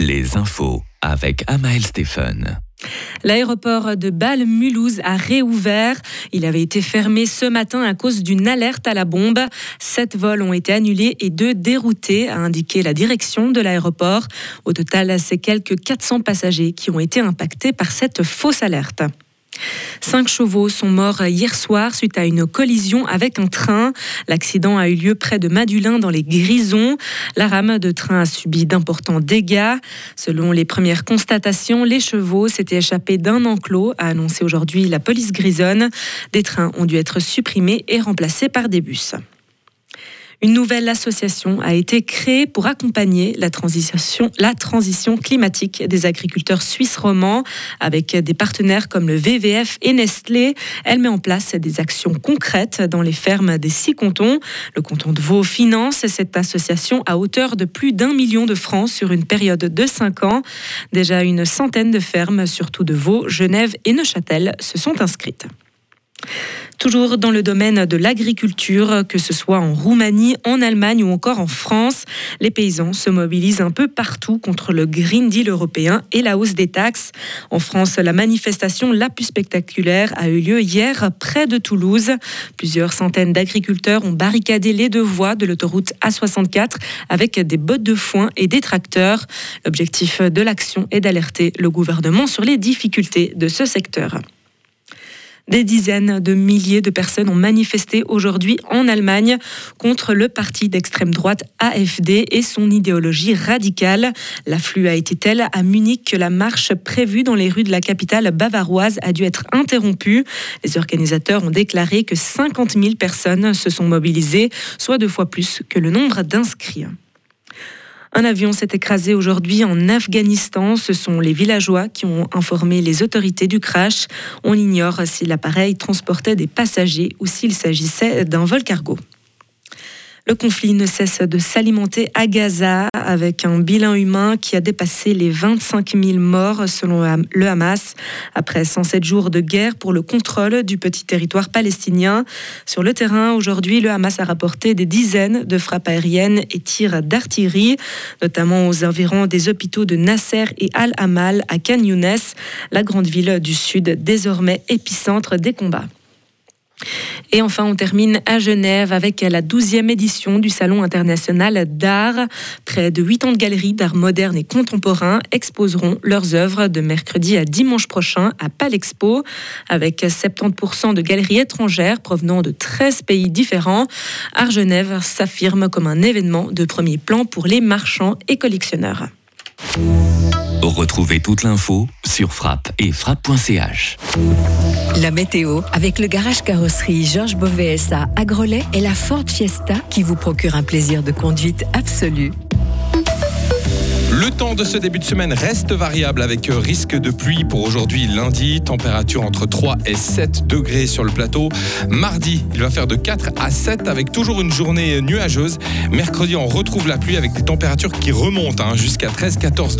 les infos avec Amael Stéphane. L'aéroport de Bâle-Mulhouse a réouvert. Il avait été fermé ce matin à cause d'une alerte à la bombe. Sept vols ont été annulés et deux déroutés, a indiqué la direction de l'aéroport. Au total, c'est quelques 400 passagers qui ont été impactés par cette fausse alerte. Cinq chevaux sont morts hier soir suite à une collision avec un train. L'accident a eu lieu près de Madulin dans les Grisons. La rame de train a subi d'importants dégâts. Selon les premières constatations, les chevaux s'étaient échappés d'un enclos, a annoncé aujourd'hui la police grisonne. Des trains ont dû être supprimés et remplacés par des bus. Une nouvelle association a été créée pour accompagner la transition, climatique des agriculteurs suisses romans avec des partenaires comme le VVF et Nestlé. Elle met en place des actions concrètes dans les fermes des six cantons. Le canton de Vaud finance cette association à hauteur de plus d'un million de francs sur une période de cinq ans. Déjà une centaine de fermes, surtout de Vaud, Genève et Neuchâtel, se sont inscrites. Toujours dans le domaine de l'agriculture, que ce soit en Roumanie, en Allemagne ou encore en France, les paysans se mobilisent un peu partout contre le Green Deal européen et la hausse des taxes. En France, la manifestation la plus spectaculaire a eu lieu hier près de Toulouse. Plusieurs centaines d'agriculteurs ont barricadé les deux voies de l'autoroute A64 avec des bottes de foin et des tracteurs. L'objectif de l'action est d'alerter le gouvernement sur les difficultés de ce secteur. Des dizaines de milliers de personnes ont manifesté aujourd'hui en Allemagne contre le parti d'extrême droite AFD et son idéologie radicale. L'afflux a été tel à Munich que la marche prévue dans les rues de la capitale bavaroise a dû être interrompue. Les organisateurs ont déclaré que 50 000 personnes se sont mobilisées, soit deux fois plus que le nombre d'inscrits. Un avion s'est écrasé aujourd'hui en Afghanistan. Ce sont les villageois qui ont informé les autorités du crash. On ignore si l'appareil transportait des passagers ou s'il s'agissait d'un vol cargo. Le conflit ne cesse de s'alimenter à Gaza avec un bilan humain qui a dépassé les 25 000 morts selon le Hamas après 107 jours de guerre pour le contrôle du petit territoire palestinien. Sur le terrain, aujourd'hui, le Hamas a rapporté des dizaines de frappes aériennes et tirs d'artillerie, notamment aux environs des hôpitaux de Nasser et Al-Amal à Khan Younes, la grande ville du sud désormais épicentre des combats. Et enfin, on termine à Genève avec la 12e édition du Salon international d'art. Près de 8 ans de galeries d'art moderne et contemporain exposeront leurs œuvres de mercredi à dimanche prochain à Palexpo, avec 70% de galeries étrangères provenant de 13 pays différents. Art Genève s'affirme comme un événement de premier plan pour les marchands et collectionneurs. Retrouvez toute l'info sur frappe et frappe.ch. La météo avec le garage carrosserie Georges Beauvais à Grelais et la Ford Fiesta qui vous procure un plaisir de conduite absolu. Le temps de ce début de semaine reste variable avec risque de pluie pour aujourd'hui lundi, température entre 3 et 7 degrés sur le plateau. Mardi, il va faire de 4 à 7 avec toujours une journée nuageuse. Mercredi, on retrouve la pluie avec des températures qui remontent hein, jusqu'à 13-14 degrés.